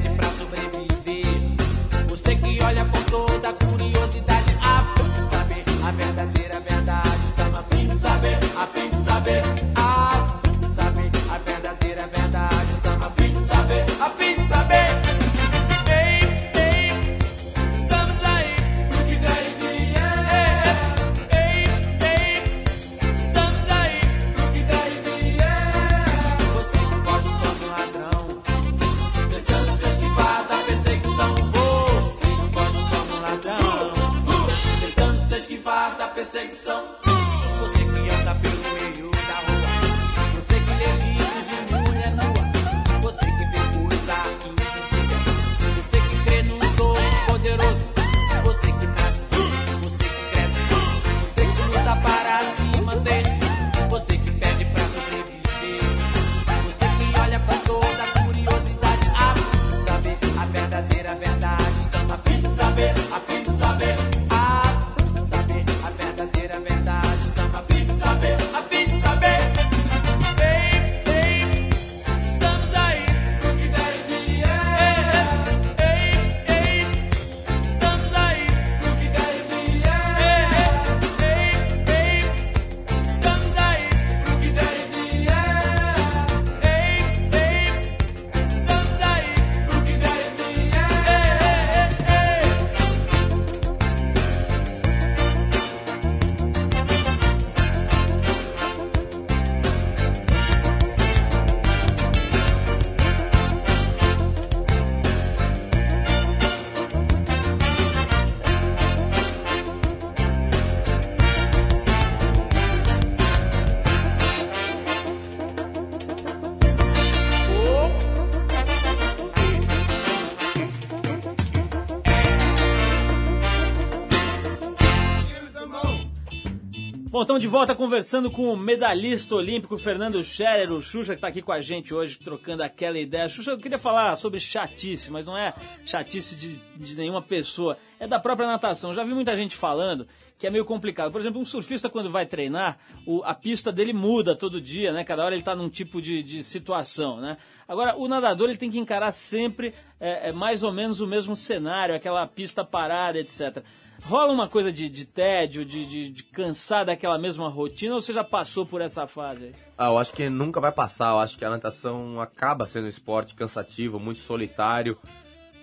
Estamos de volta conversando com o medalhista olímpico Fernando Scherer, o Xuxa, que está aqui com a gente hoje, trocando aquela ideia. Xuxa, eu queria falar sobre chatice, mas não é chatice de, de nenhuma pessoa, é da própria natação. Já vi muita gente falando que é meio complicado. Por exemplo, um surfista, quando vai treinar, o, a pista dele muda todo dia, né? Cada hora ele está num tipo de, de situação, né? Agora, o nadador ele tem que encarar sempre é, é, mais ou menos o mesmo cenário, aquela pista parada, etc. Rola uma coisa de, de tédio, de, de, de, cansar daquela mesma rotina, ou você já passou por essa fase? Ah, eu acho que nunca vai passar. Eu acho que a natação acaba sendo um esporte cansativo, muito solitário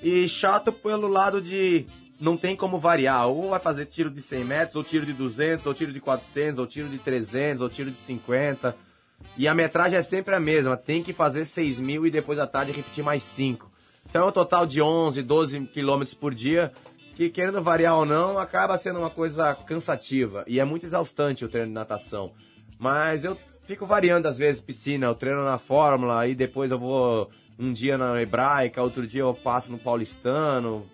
e chato pelo lado de não tem como variar. Ou vai fazer tiro de 100 metros, ou tiro de 200, ou tiro de 400, ou tiro de 300, ou tiro de 50. E a metragem é sempre a mesma. Tem que fazer 6 mil e depois à tarde repetir mais 5. Então é um total de 11, 12 quilômetros por dia que querendo variar ou não, acaba sendo uma coisa cansativa e é muito exaustante o treino de natação. Mas eu fico variando às vezes piscina, eu treino na fórmula, aí depois eu vou um dia na hebraica, outro dia eu passo no paulistano.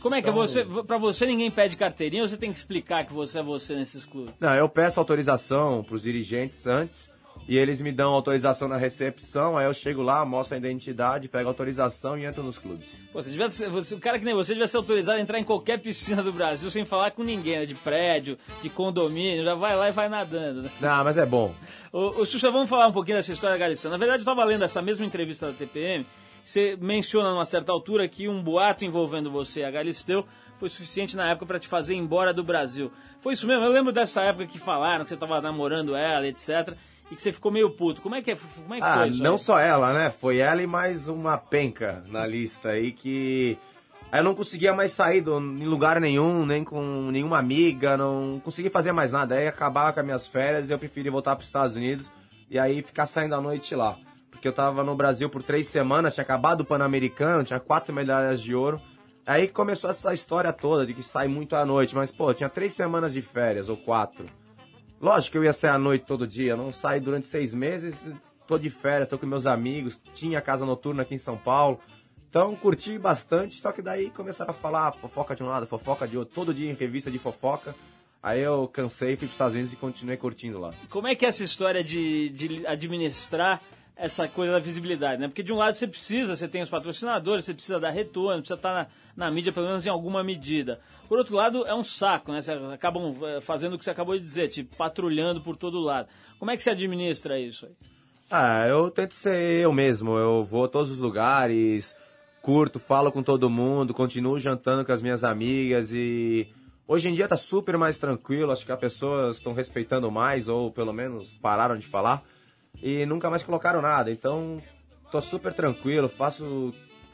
Como é que então... você, para você ninguém pede carteirinha ou você tem que explicar que você é você nesses clubes? Não, eu peço autorização para os dirigentes antes e eles me dão autorização na recepção, aí eu chego lá, mostro a identidade, pego a autorização e entro nos clubes. Pô, você devia ser, você, o cara que nem você devia ser autorizado a entrar em qualquer piscina do Brasil sem falar com ninguém, né? De prédio, de condomínio, já vai lá e vai nadando, né? Não, mas é bom. Ô, ô Xuxa, vamos falar um pouquinho dessa história da Galistão. Na verdade, eu estava lendo essa mesma entrevista da TPM, você menciona numa certa altura que um boato envolvendo você e a Galisteu foi suficiente na época para te fazer ir embora do Brasil. Foi isso mesmo? Eu lembro dessa época que falaram que você estava namorando ela, etc e que você ficou meio puto. Como é que, é, como é que ah, foi isso? Não aí? só ela, né? Foi ela e mais uma penca na lista aí que. Aí eu não conseguia mais sair do, em lugar nenhum, nem com nenhuma amiga, não consegui fazer mais nada. Aí acabava com as minhas férias e eu preferi voltar para os Estados Unidos e aí ficar saindo à noite lá. Porque eu tava no Brasil por três semanas, tinha acabado o Pan-Americano, tinha quatro medalhas de ouro. Aí começou essa história toda de que sai muito à noite, mas pô, tinha três semanas de férias, ou quatro. Lógico que eu ia sair à noite todo dia, não saí durante seis meses, tô de férias, tô com meus amigos, tinha casa noturna aqui em São Paulo. Então curti bastante, só que daí começaram a falar fofoca de um lado, fofoca de outro, todo dia em revista de fofoca. Aí eu cansei, fui para os Estados Unidos e continuei curtindo lá. Como é que é essa história de, de administrar essa coisa da visibilidade, né? Porque de um lado você precisa, você tem os patrocinadores, você precisa dar retorno, precisa estar na, na mídia pelo menos em alguma medida. Por outro lado, é um saco, né? Você acabam eh, fazendo o que você acabou de dizer, tipo, patrulhando por todo lado. Como é que você administra isso aí? Ah, eu tento ser eu mesmo. Eu vou a todos os lugares, curto, falo com todo mundo, continuo jantando com as minhas amigas e hoje em dia tá super mais tranquilo. Acho que as pessoas estão respeitando mais ou pelo menos pararam de falar e nunca mais colocaram nada. Então, tô super tranquilo, faço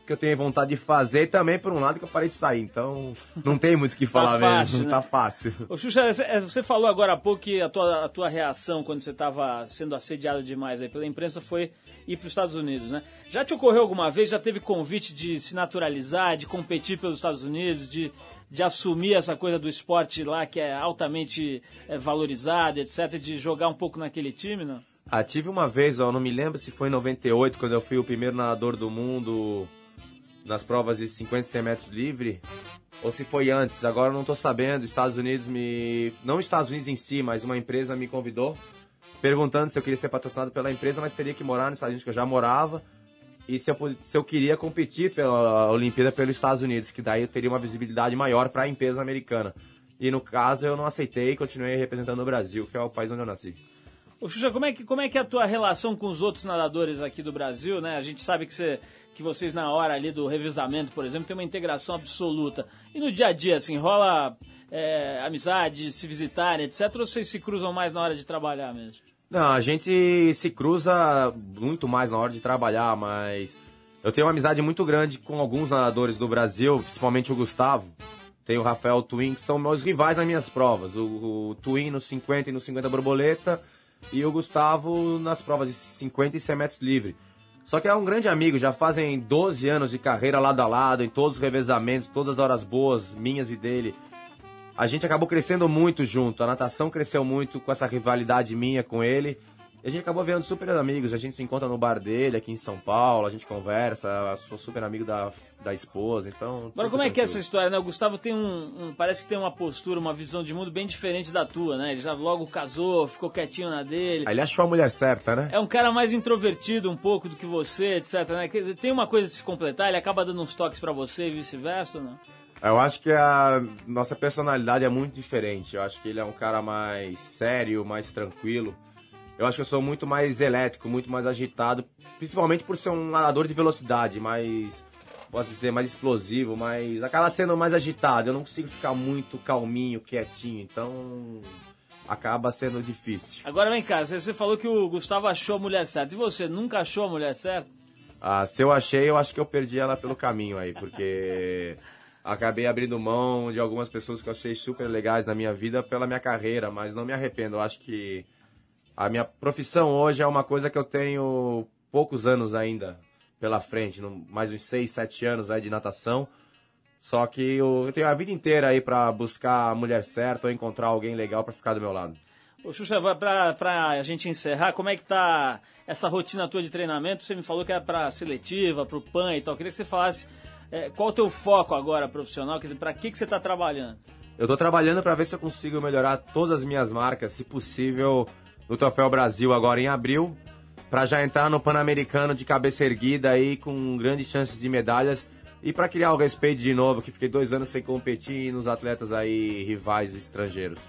que eu tenho vontade de fazer e também, por um lado, que eu parei de sair. Então, não tem muito o que tá falar tá fácil, mesmo. Né? Tá fácil. Ô, Xuxa, é, você falou agora há pouco que a tua, a tua reação quando você estava sendo assediado demais aí pela imprensa foi ir para os Estados Unidos, né? Já te ocorreu alguma vez, já teve convite de se naturalizar, de competir pelos Estados Unidos, de, de assumir essa coisa do esporte lá que é altamente é, valorizado, etc., de jogar um pouco naquele time, não? Ah, tive uma vez, ó, não me lembro se foi em 98, quando eu fui o primeiro nadador do mundo nas provas de 50 e 100 metros livre, ou se foi antes, agora não estou sabendo. Estados Unidos me. Não Estados Unidos em si, mas uma empresa me convidou, perguntando se eu queria ser patrocinado pela empresa, mas teria que morar nos Estados Unidos, que eu já morava, e se eu, se eu queria competir pela Olimpíada pelos Estados Unidos, que daí eu teria uma visibilidade maior para a empresa americana. E no caso eu não aceitei e continuei representando o Brasil, que é o país onde eu nasci. Ô Xuxa, como é, que, como é que é a tua relação com os outros nadadores aqui do Brasil, né? A gente sabe que, você, que vocês na hora ali do revezamento, por exemplo, tem uma integração absoluta. E no dia a dia, assim, rola é, amizade, se visitarem, etc. Ou vocês se cruzam mais na hora de trabalhar mesmo? Não, a gente se cruza muito mais na hora de trabalhar, mas eu tenho uma amizade muito grande com alguns nadadores do Brasil, principalmente o Gustavo. Tem o Rafael Twin, que são meus rivais nas minhas provas. O, o Twin no 50 e no 50 borboleta e o Gustavo nas provas de 50 e 100 metros livre. Só que é um grande amigo, já fazem 12 anos de carreira lado a lado, em todos os revezamentos, todas as horas boas, minhas e dele. A gente acabou crescendo muito junto, a natação cresceu muito com essa rivalidade minha com ele. E a gente acabou vendo super amigos, a gente se encontra no bar dele aqui em São Paulo, a gente conversa, sou super amigo da, da esposa, então... Agora, como é que é essa história, né? O Gustavo tem um, um, Parece que tem uma postura, uma visão de mundo bem diferente da tua, né? Ele já logo casou, ficou quietinho na dele. Aí ele achou a mulher certa, né? É um cara mais introvertido um pouco do que você, etc, né? Quer dizer, tem uma coisa de se completar, ele acaba dando uns toques para você e vice-versa, né? Eu acho que a nossa personalidade é muito diferente. Eu acho que ele é um cara mais sério, mais tranquilo. Eu acho que eu sou muito mais elétrico, muito mais agitado, principalmente por ser um nadador de velocidade, mais posso dizer, mais explosivo, mas acaba sendo mais agitado. Eu não consigo ficar muito calminho, quietinho, então acaba sendo difícil. Agora vem cá, você falou que o Gustavo achou a mulher certa. E você nunca achou a mulher certa? Ah, se eu achei, eu acho que eu perdi ela pelo caminho aí, porque acabei abrindo mão de algumas pessoas que eu achei super legais na minha vida pela minha carreira, mas não me arrependo. Eu acho que a minha profissão hoje é uma coisa que eu tenho poucos anos ainda pela frente, mais uns 6, 7 anos aí de natação. Só que eu, tenho a vida inteira aí para buscar a mulher certa ou encontrar alguém legal para ficar do meu lado. Ô, Xuxa, pra, pra gente encerrar, como é que tá essa rotina tua de treinamento? Você me falou que era pra seletiva, pro PAN e tal. Eu queria que você falasse é, qual o teu foco agora profissional, quer dizer, pra que, que você tá trabalhando? Eu tô trabalhando para ver se eu consigo melhorar todas as minhas marcas, se possível, no Troféu Brasil agora em abril, para já entrar no Pan-Americano de cabeça erguida aí com grandes chances de medalhas e para criar o respeito de novo, que fiquei dois anos sem competir nos atletas aí rivais estrangeiros.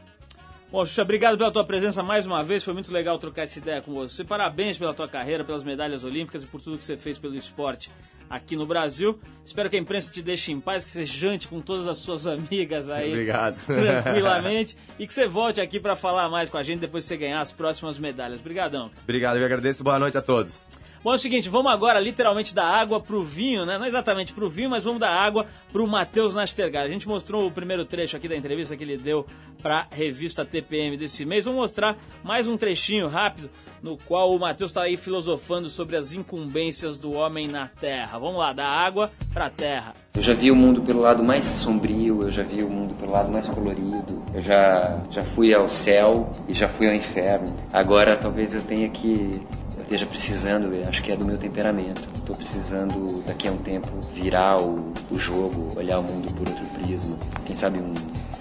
Bom, Xuxa, obrigado pela tua presença mais uma vez. Foi muito legal trocar essa ideia com você. Parabéns pela tua carreira, pelas medalhas olímpicas e por tudo que você fez pelo esporte aqui no Brasil. Espero que a imprensa te deixe em paz, que você jante com todas as suas amigas aí. Obrigado. Tranquilamente. e que você volte aqui para falar mais com a gente depois que você ganhar as próximas medalhas. Obrigadão. Obrigado, eu agradeço. Boa noite a todos. Bom, é o seguinte, vamos agora literalmente da água pro vinho, né? Não exatamente pro vinho, mas vamos da água pro Matheus Nastergal. A gente mostrou o primeiro trecho aqui da entrevista que ele deu pra revista TPM desse mês. Vamos mostrar mais um trechinho rápido no qual o Matheus está aí filosofando sobre as incumbências do homem na Terra. Vamos lá, da água pra terra. Eu já vi o mundo pelo lado mais sombrio, eu já vi o mundo pelo lado mais colorido, eu já, já fui ao céu e já fui ao inferno. Agora talvez eu tenha que esteja precisando, acho que é do meu temperamento. Estou precisando, daqui a um tempo, virar o, o jogo, olhar o mundo por outro prisma. Quem sabe um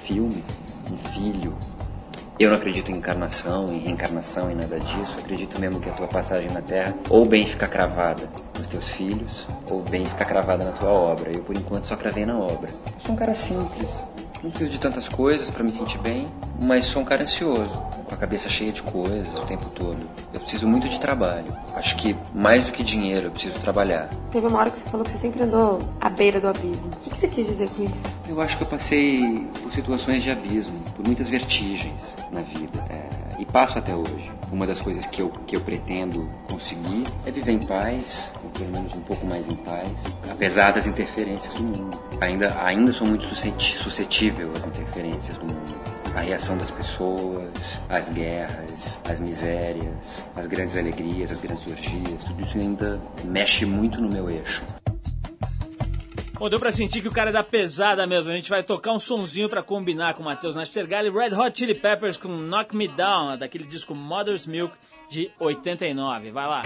filme, um filho. Eu não acredito em encarnação, em reencarnação, em nada disso. Acredito mesmo que a tua passagem na Terra ou bem fica cravada nos teus filhos, ou bem fica cravada na tua obra. Eu, por enquanto, só cravei na obra. Eu sou um cara simples, não preciso de tantas coisas para me sentir bem, mas sou um cara ansioso, com a cabeça cheia de coisas o tempo todo. Eu preciso muito de trabalho. Acho que mais do que dinheiro, eu preciso trabalhar. Teve uma hora que você falou que você sempre andou à beira do abismo. O que você quis dizer com isso? Eu acho que eu passei por situações de abismo, por muitas vertigens na vida. É, e passo até hoje. Uma das coisas que eu, que eu pretendo conseguir é viver em paz, ou pelo menos um pouco mais em paz, apesar das interferências do mundo. Ainda, ainda sou muito suscetível às interferências do mundo. A reação das pessoas, as guerras, as misérias, as grandes alegrias, as grandes orgias, tudo isso ainda mexe muito no meu eixo. Bom, deu pra sentir que o cara é da pesada mesmo. A gente vai tocar um sonzinho pra combinar com o Matheus Nastergalli, Red Hot Chili Peppers com Knock Me Down, daquele disco Mother's Milk de 89. Vai lá.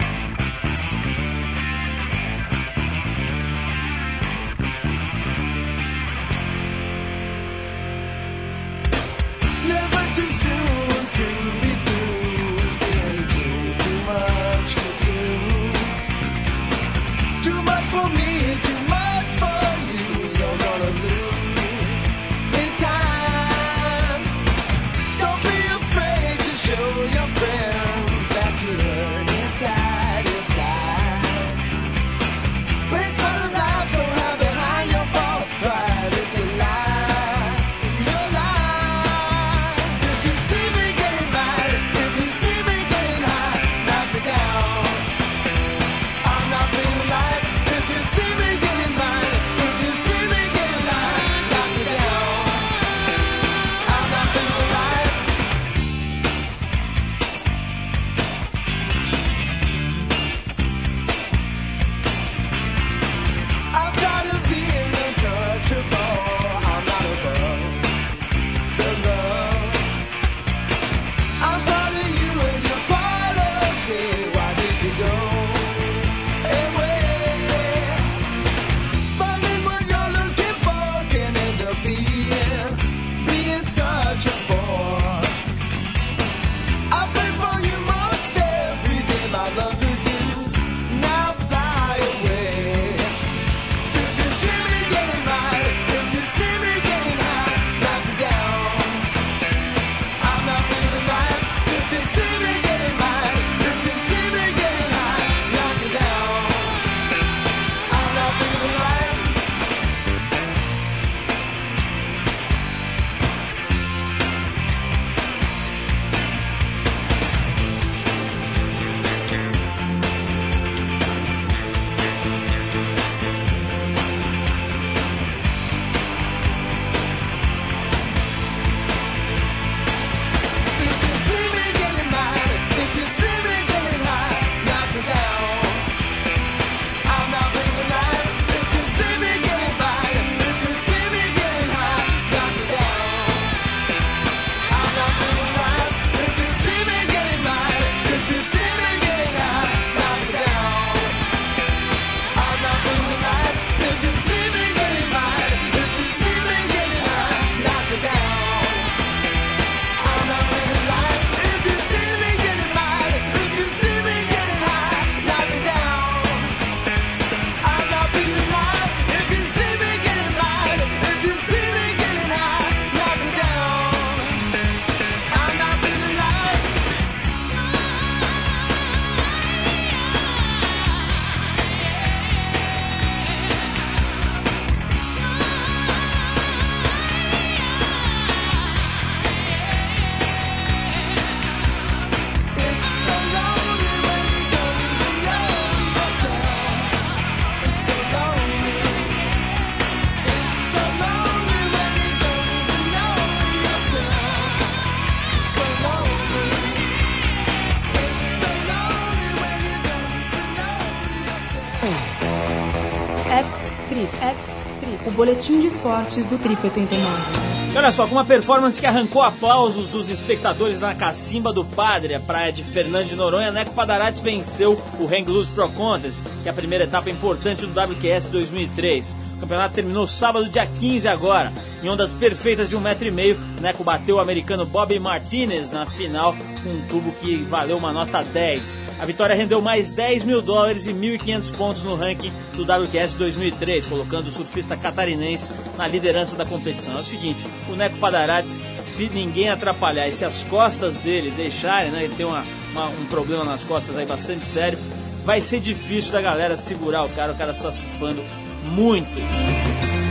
Boletim de esportes do Trip 89. Olha só, com uma performance que arrancou aplausos dos espectadores na cacimba do Padre, a praia de Fernando de Noronha, Neco Padarates venceu o Hang Loose Pro Contest, que é a primeira etapa importante do WQS 2003. O campeonato terminou sábado, dia 15 agora. Em ondas perfeitas de um metro e meio, Neco bateu o americano Bobby Martinez na final com um tubo que valeu uma nota 10. A vitória rendeu mais 10 mil dólares e 1.500 pontos no ranking do WQS 2003, colocando o surfista catarinense na liderança da competição. É o seguinte, o Neco Padarates, se ninguém atrapalhar e se as costas dele deixarem, né, ele tem uma, uma, um problema nas costas aí bastante sério, vai ser difícil da galera segurar o cara, o cara está surfando muito.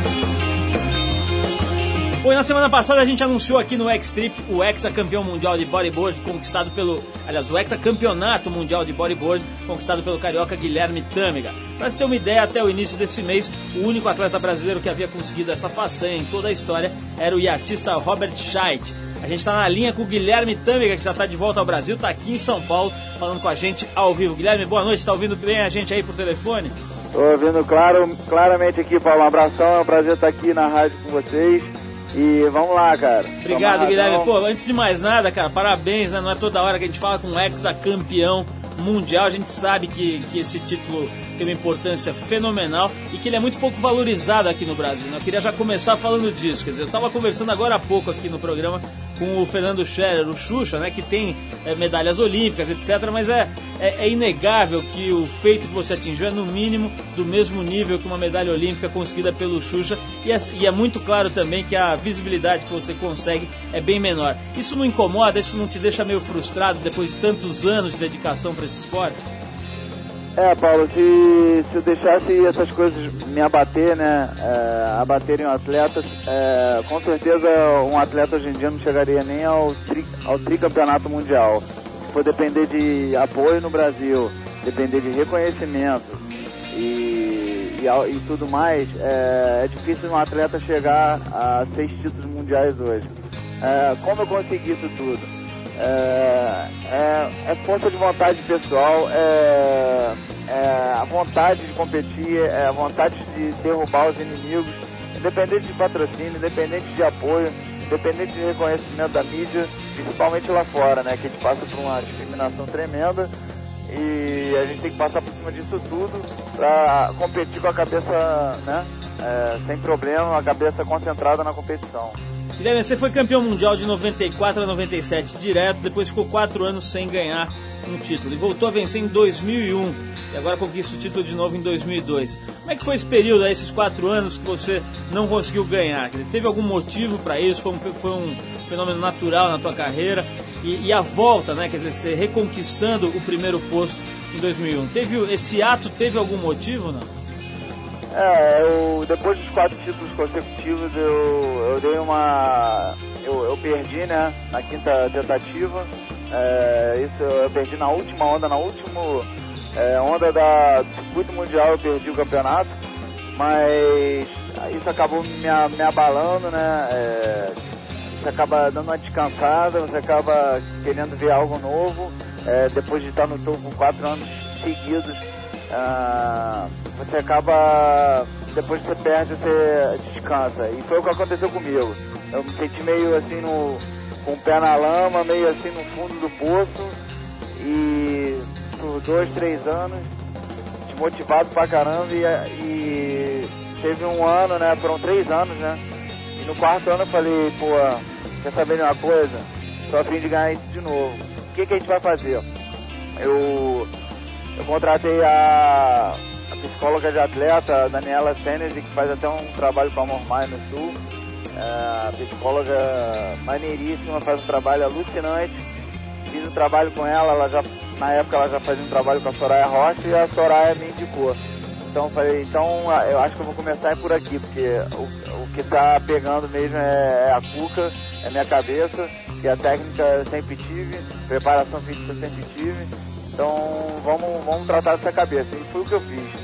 Pois na semana passada a gente anunciou aqui no X-Trip o Hexa-campeão mundial de bodyboard conquistado pelo. Aliás, o Hexa-campeonato mundial de bodyboard conquistado pelo carioca Guilherme Tâmega. Para você ter uma ideia, até o início desse mês, o único atleta brasileiro que havia conseguido essa façanha em toda a história era o iatista Robert Scheidt. A gente está na linha com o Guilherme Tâmega, que já está de volta ao Brasil, está aqui em São Paulo, falando com a gente ao vivo. Guilherme, boa noite, está ouvindo bem a gente aí por telefone? Estou ouvindo claro, claramente aqui, Paulo. Um abração, é um prazer estar aqui na rádio com vocês. E vamos lá, cara. Obrigado, Guilherme. Pô, antes de mais nada, cara, parabéns, né? Não é toda hora que a gente fala com um ex-campeão mundial. A gente sabe que, que esse título tem uma importância fenomenal e que ele é muito pouco valorizado aqui no Brasil. Né? Eu queria já começar falando disso. Quer dizer, eu estava conversando agora há pouco aqui no programa com o Fernando Scherer, o Xuxa, né, que tem é, medalhas olímpicas, etc. Mas é, é, é, inegável que o feito que você atingiu é no mínimo do mesmo nível que uma medalha olímpica conseguida pelo Xuxa e é, e é muito claro também que a visibilidade que você consegue é bem menor. Isso não incomoda? Isso não te deixa meio frustrado depois de tantos anos de dedicação para esse esporte? É, Paulo, se, se eu deixasse essas coisas me abater, né, é, abaterem atletas, é, com certeza um atleta hoje em dia não chegaria nem ao, tri, ao tricampeonato mundial. For depender de apoio no Brasil, depender de reconhecimento e, e, e tudo mais, é, é, difícil um atleta chegar a seis títulos mundiais hoje. É, como eu consegui isso tudo? É, é, é força de vontade pessoal, é, é a vontade de competir, é a vontade de derrubar os inimigos, independente de patrocínio, independente de apoio, independente de reconhecimento da mídia, principalmente lá fora, né, que a gente passa por uma discriminação tremenda e a gente tem que passar por cima disso tudo para competir com a cabeça, né, é, sem problema, a cabeça concentrada na competição. Guilherme, você foi campeão mundial de 94 a 97 direto, depois ficou quatro anos sem ganhar um título e voltou a vencer em 2001 e agora conquista o título de novo em 2002. Como é que foi esse período, esses quatro anos que você não conseguiu ganhar? Teve algum motivo para isso? Foi um, foi um fenômeno natural na tua carreira? E, e, a volta, né? Quer dizer, você reconquistando o primeiro posto em 2001. Teve esse ato teve algum motivo, não? É, eu, depois dos quatro títulos consecutivos eu, eu dei uma. Eu, eu perdi, né? Na quinta tentativa. É, isso eu perdi na última onda, na última é, onda da, circuito mundial eu perdi o campeonato. Mas isso acabou me, me abalando, né? É, você acaba dando uma descansada, você acaba querendo ver algo novo. É, depois de estar no topo quatro anos seguidos. Ah, você acaba, depois que você perde, você descansa. E foi o que aconteceu comigo. Eu me senti meio assim no, com o pé na lama, meio assim no fundo do poço. E por dois, três anos, desmotivado pra caramba. E, e teve um ano, né? Foram três anos, né? E no quarto ano eu falei, pô, quer saber de uma coisa? Tô a fim de ganhar isso de novo. O que, que a gente vai fazer? Eu, eu contratei a a psicóloga de atleta, Daniela Senesi, que faz até um trabalho com a Mormai no Sul. É, a psicóloga maneiríssima, faz um trabalho alucinante. Fiz um trabalho com ela, ela já, na época ela já fazia um trabalho com a Soraya Rocha e a Soraya me indicou. Então falei, então eu acho que eu vou começar por aqui, porque o, o que está pegando mesmo é, é, a cuca, é minha cabeça, e a técnica eu sempre tive, preparação física eu sempre tive. Então vamos, vamos tratar dessa cabeça. E foi o que eu fiz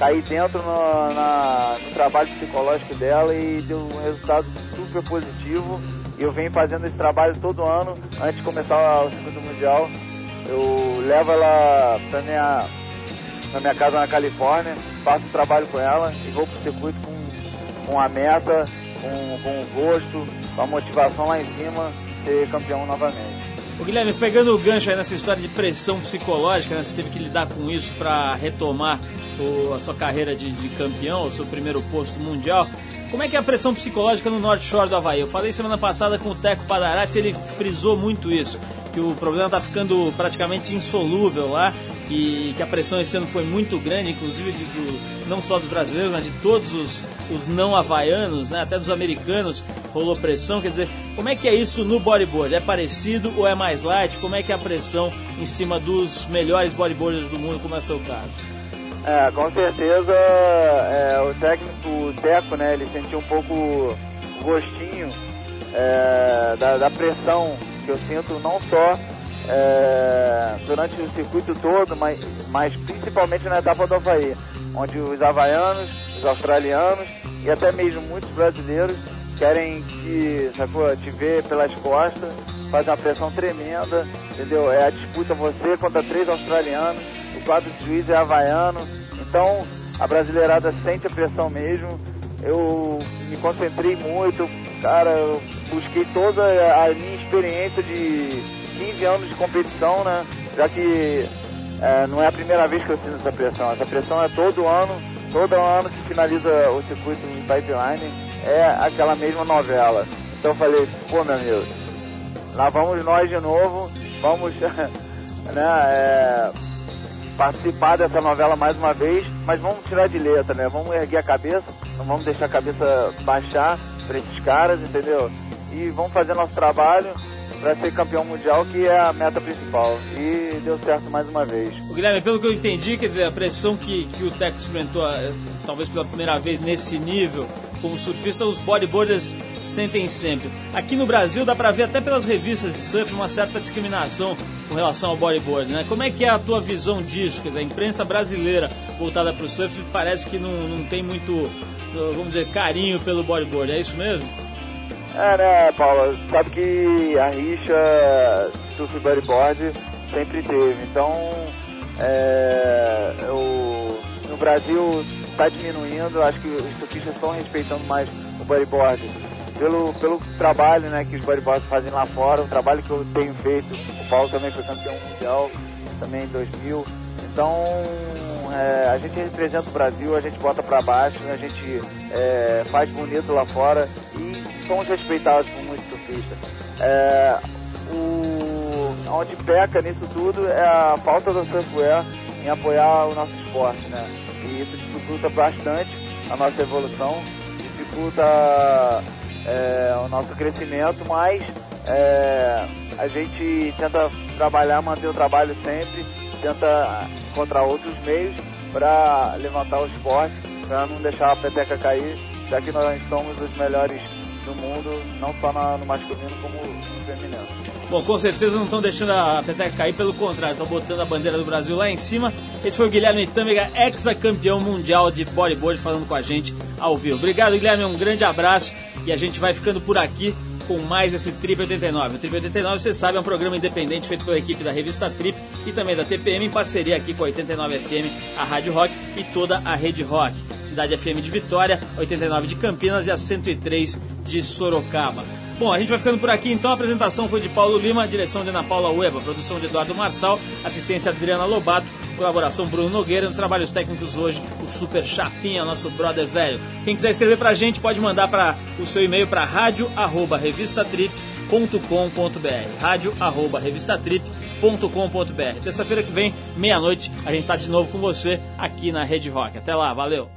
caí dentro no, na, no trabalho psicológico dela e deu um resultado super positivo. E eu venho fazendo esse trabalho todo ano, antes de começar o circuito mundial. Eu levo ela pra minha, na minha casa na Califórnia, faço um trabalho com ela e vou pro circuito com, com a meta, com, com o gosto, com a motivação lá em cima, ser campeão novamente. O Guilherme, pegando o gancho aí nessa história de pressão psicológica, né? você teve que lidar com isso para retomar o, a sua carreira de, de, campeão, o seu primeiro posto mundial. Como é que é a pressão psicológica no North Shore do Havaí? Eu falei semana passada com o Teco Padarati, ele frisou muito isso, que o problema está ficando praticamente insolúvel lá que, que a pressão esse ano foi muito grande, inclusive de, do, não só dos brasileiros, mas de todos os, os não havaianos, né, até dos americanos rolou pressão. Quer dizer, como é que é isso no bodyboard? É parecido ou é mais light? Como é que é a pressão em cima dos melhores bodyboarders do mundo, como é o seu caso? É, com certeza é, o técnico, o Teco, né, ele sentiu um pouco o gostinho é, da, da pressão que eu sinto não só é, durante o circuito todo, mas, mas principalmente na etapa do Havaí, onde os havaianos, os australianos e até mesmo muitos brasileiros querem te, sacou, te ver pelas costas, fazem uma pressão tremenda, entendeu? É a disputa você contra três australianos, o quadro de juiz é havaiano, então a brasileirada sente a pressão mesmo. Eu me concentrei muito, cara, eu busquei toda a minha experiência de 15 anos de competição, né? Já que é, não é a primeira vez que eu sinto essa pressão. Essa pressão é todo ano, todo ano que finaliza o circuito em pipeline, é aquela mesma novela. Então eu falei, pô meu amigo, lá vamos nós de novo, vamos né, é, participar dessa novela mais uma vez, mas vamos tirar de letra, né? Vamos erguer a cabeça, não vamos deixar a cabeça baixar para esses caras, entendeu? E vamos fazer nosso trabalho para ser campeão mundial, que é a meta principal. E deu certo mais uma vez. O Guilherme, pelo que eu entendi, quer dizer, a pressão que, que o Teco experimentou, eh, talvez pela primeira vez nesse nível, como surfista, os bodyboarders sentem sempre. Aqui no Brasil dá para ver até pelas revistas de surf uma certa discriminação com relação ao bodyboard, né? Como é que é a tua visão disso? Quer dizer, a imprensa brasileira voltada para o surf parece que não, não tem muito, vamos dizer, carinho pelo bodyboard, é isso mesmo? É, né, Paula? Sabe que a rixa surf bodyboard sempre teve. Então, é, eu, no Brasil está diminuindo. Acho que os surfistas estão respeitando mais o bodyboard. Pelo, pelo trabalho né, que os bodyboards fazem lá fora, o trabalho que eu tenho feito. O Paulo também foi campeão mundial, também em 2000. Então, é, a gente representa o Brasil, a gente bota para baixo, a gente é, faz bonito lá fora somos respeitados por muitos surfistas. É, o, onde peca nisso tudo é a falta do surfwear em apoiar o nosso esporte, né? E isso dificulta bastante a nossa evolução, dificulta é, o nosso crescimento, mas é, a gente tenta trabalhar, manter o trabalho sempre, tenta encontrar outros meios para levantar o esporte, para não deixar a peteca cair, já que nós somos os melhores do mundo, não só no masculino como no feminino. Bom, com certeza não estão deixando a peteca cair, pelo contrário, estão botando a bandeira do Brasil lá em cima. Esse foi o Guilherme Tâmega, ex-campeão mundial de bodyboard, falando com a gente ao vivo. Obrigado, Guilherme, um grande abraço e a gente vai ficando por aqui com mais esse Trip 89. O Trip 89, você sabe, é um programa independente feito pela equipe da revista Trip e também da TPM, em parceria aqui com a 89 FM, a Rádio Rock e toda a Rede Rock. Cidade FM de Vitória, 89 de Campinas e a 103 de Sorocaba. Bom, a gente vai ficando por aqui então. A apresentação foi de Paulo Lima, direção de Ana Paula Ueba, produção de Eduardo Marçal, assistência Adriana Lobato, colaboração Bruno Nogueira. Nos trabalhos técnicos hoje, o Super Chapinha, nosso brother velho. Quem quiser escrever pra gente, pode mandar para o seu e-mail para rádio@revistatrip.com.br. rádio@revistatrip.com.br. Terça-feira que vem, meia-noite, a gente tá de novo com você aqui na Rede Rock. Até lá, valeu.